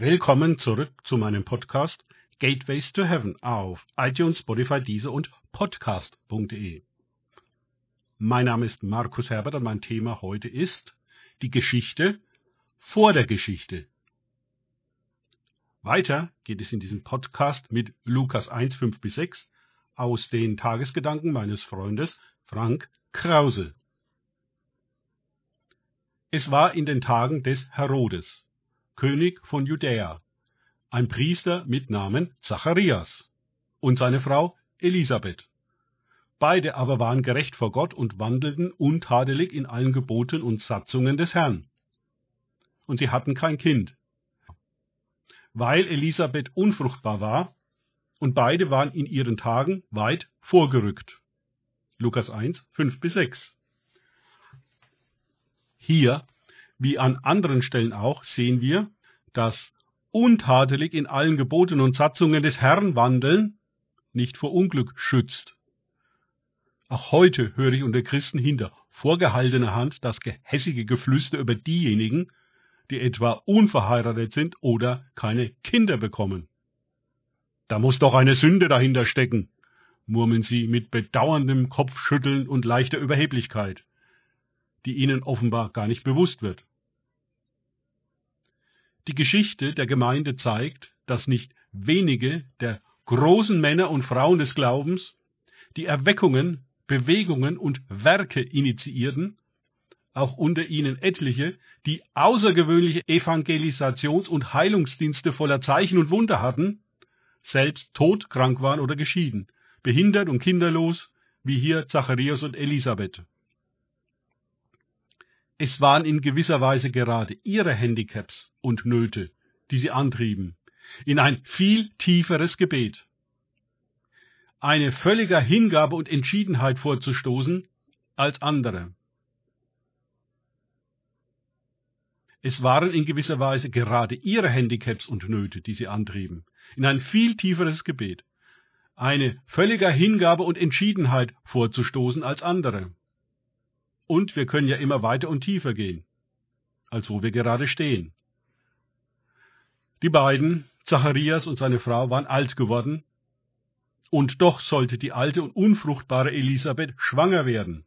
Willkommen zurück zu meinem Podcast Gateways to Heaven auf iTunes, Spotify, Deezer und Podcast.de. Mein Name ist Markus Herbert und mein Thema heute ist die Geschichte vor der Geschichte. Weiter geht es in diesem Podcast mit Lukas 1, 5 bis 6 aus den Tagesgedanken meines Freundes Frank Krause. Es war in den Tagen des Herodes, König von Judäa, ein Priester mit Namen Zacharias und seine Frau Elisabeth. Beide aber waren gerecht vor Gott und wandelten untadelig in allen Geboten und Satzungen des Herrn. Und sie hatten kein Kind, weil Elisabeth unfruchtbar war, und beide waren in ihren Tagen weit vorgerückt. Lukas 1, 5 bis 6. Hier, wie an anderen Stellen auch, sehen wir, dass untadelig in allen Geboten und Satzungen des Herrn wandeln nicht vor Unglück schützt. Auch heute höre ich unter Christen hinter vorgehaltener Hand das gehässige Geflüster über diejenigen, die etwa unverheiratet sind oder keine Kinder bekommen. Da muss doch eine Sünde dahinter stecken, murmeln sie mit bedauerndem Kopfschütteln und leichter Überheblichkeit die ihnen offenbar gar nicht bewusst wird. Die Geschichte der Gemeinde zeigt, dass nicht wenige der großen Männer und Frauen des Glaubens die Erweckungen, Bewegungen und Werke initiierten, auch unter ihnen etliche, die außergewöhnliche Evangelisations- und Heilungsdienste voller Zeichen und Wunder hatten, selbst todkrank waren oder geschieden, behindert und kinderlos, wie hier Zacharias und Elisabeth. Es waren in gewisser Weise gerade ihre Handicaps und Nöte, die sie antrieben, in ein viel tieferes Gebet. Eine völliger Hingabe und Entschiedenheit vorzustoßen als andere. Es waren in gewisser Weise gerade ihre Handicaps und Nöte, die sie antrieben, in ein viel tieferes Gebet. Eine völliger Hingabe und Entschiedenheit vorzustoßen als andere. Und wir können ja immer weiter und tiefer gehen, als wo wir gerade stehen. Die beiden, Zacharias und seine Frau, waren alt geworden, und doch sollte die alte und unfruchtbare Elisabeth schwanger werden.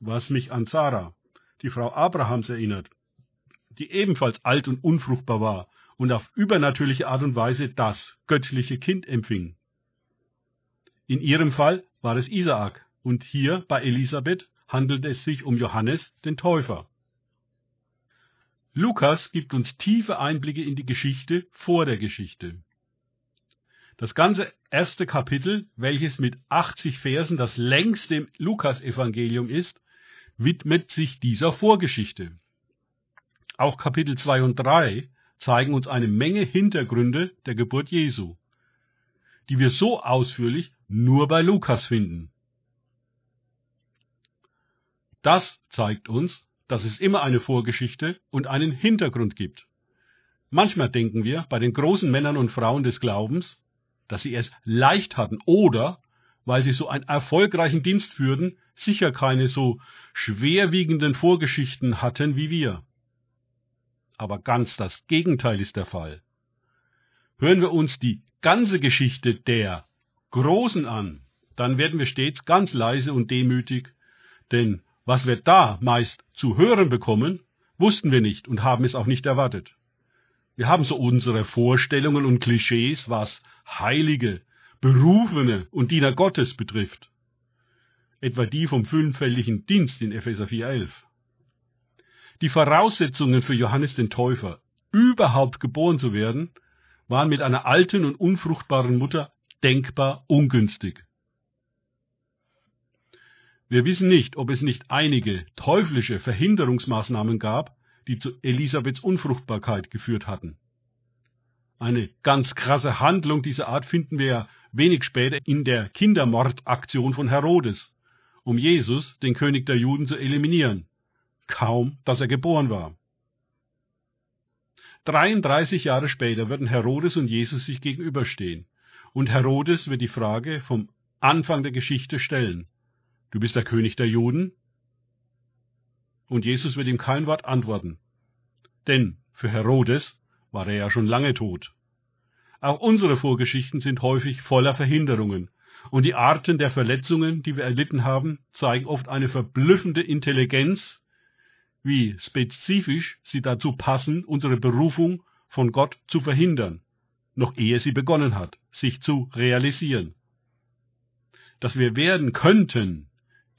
Was mich an Sarah, die Frau Abrahams, erinnert, die ebenfalls alt und unfruchtbar war und auf übernatürliche Art und Weise das göttliche Kind empfing. In ihrem Fall war es Isaak und hier bei Elisabeth handelt es sich um Johannes den Täufer. Lukas gibt uns tiefe Einblicke in die Geschichte vor der Geschichte. Das ganze erste Kapitel, welches mit 80 Versen das längste im Lukasevangelium ist, widmet sich dieser Vorgeschichte. Auch Kapitel 2 und 3 zeigen uns eine Menge Hintergründe der Geburt Jesu, die wir so ausführlich nur bei Lukas finden. Das zeigt uns, dass es immer eine Vorgeschichte und einen Hintergrund gibt. Manchmal denken wir bei den großen Männern und Frauen des Glaubens, dass sie es leicht hatten oder, weil sie so einen erfolgreichen Dienst führten, sicher keine so schwerwiegenden Vorgeschichten hatten wie wir. Aber ganz das Gegenteil ist der Fall. Hören wir uns die ganze Geschichte der Großen an, dann werden wir stets ganz leise und demütig, denn was wir da meist zu hören bekommen, wussten wir nicht und haben es auch nicht erwartet. Wir haben so unsere Vorstellungen und Klischees, was Heilige, Berufene und Diener Gottes betrifft. Etwa die vom fünffältigen Dienst in Epheser 4.11. Die Voraussetzungen für Johannes den Täufer, überhaupt geboren zu werden, waren mit einer alten und unfruchtbaren Mutter denkbar ungünstig. Wir wissen nicht, ob es nicht einige teuflische Verhinderungsmaßnahmen gab, die zu Elisabeths Unfruchtbarkeit geführt hatten. Eine ganz krasse Handlung dieser Art finden wir ja wenig später in der Kindermordaktion von Herodes, um Jesus, den König der Juden, zu eliminieren, kaum dass er geboren war. 33 Jahre später werden Herodes und Jesus sich gegenüberstehen, und Herodes wird die Frage vom Anfang der Geschichte stellen. Du bist der König der Juden? Und Jesus wird ihm kein Wort antworten. Denn für Herodes war er ja schon lange tot. Auch unsere Vorgeschichten sind häufig voller Verhinderungen, und die Arten der Verletzungen, die wir erlitten haben, zeigen oft eine verblüffende Intelligenz, wie spezifisch sie dazu passen, unsere Berufung von Gott zu verhindern, noch ehe sie begonnen hat, sich zu realisieren. Dass wir werden könnten,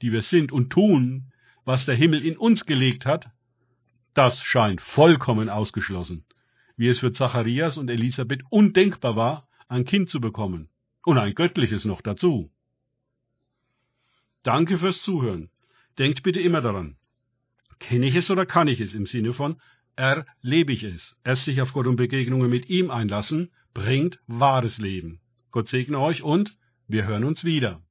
die wir sind und tun, was der Himmel in uns gelegt hat, das scheint vollkommen ausgeschlossen, wie es für Zacharias und Elisabeth undenkbar war, ein Kind zu bekommen. Und ein göttliches noch dazu. Danke fürs Zuhören. Denkt bitte immer daran. Kenne ich es oder kann ich es im Sinne von erlebe ich es. Erst sich auf Gott und Begegnungen mit ihm einlassen, bringt wahres Leben. Gott segne euch und wir hören uns wieder.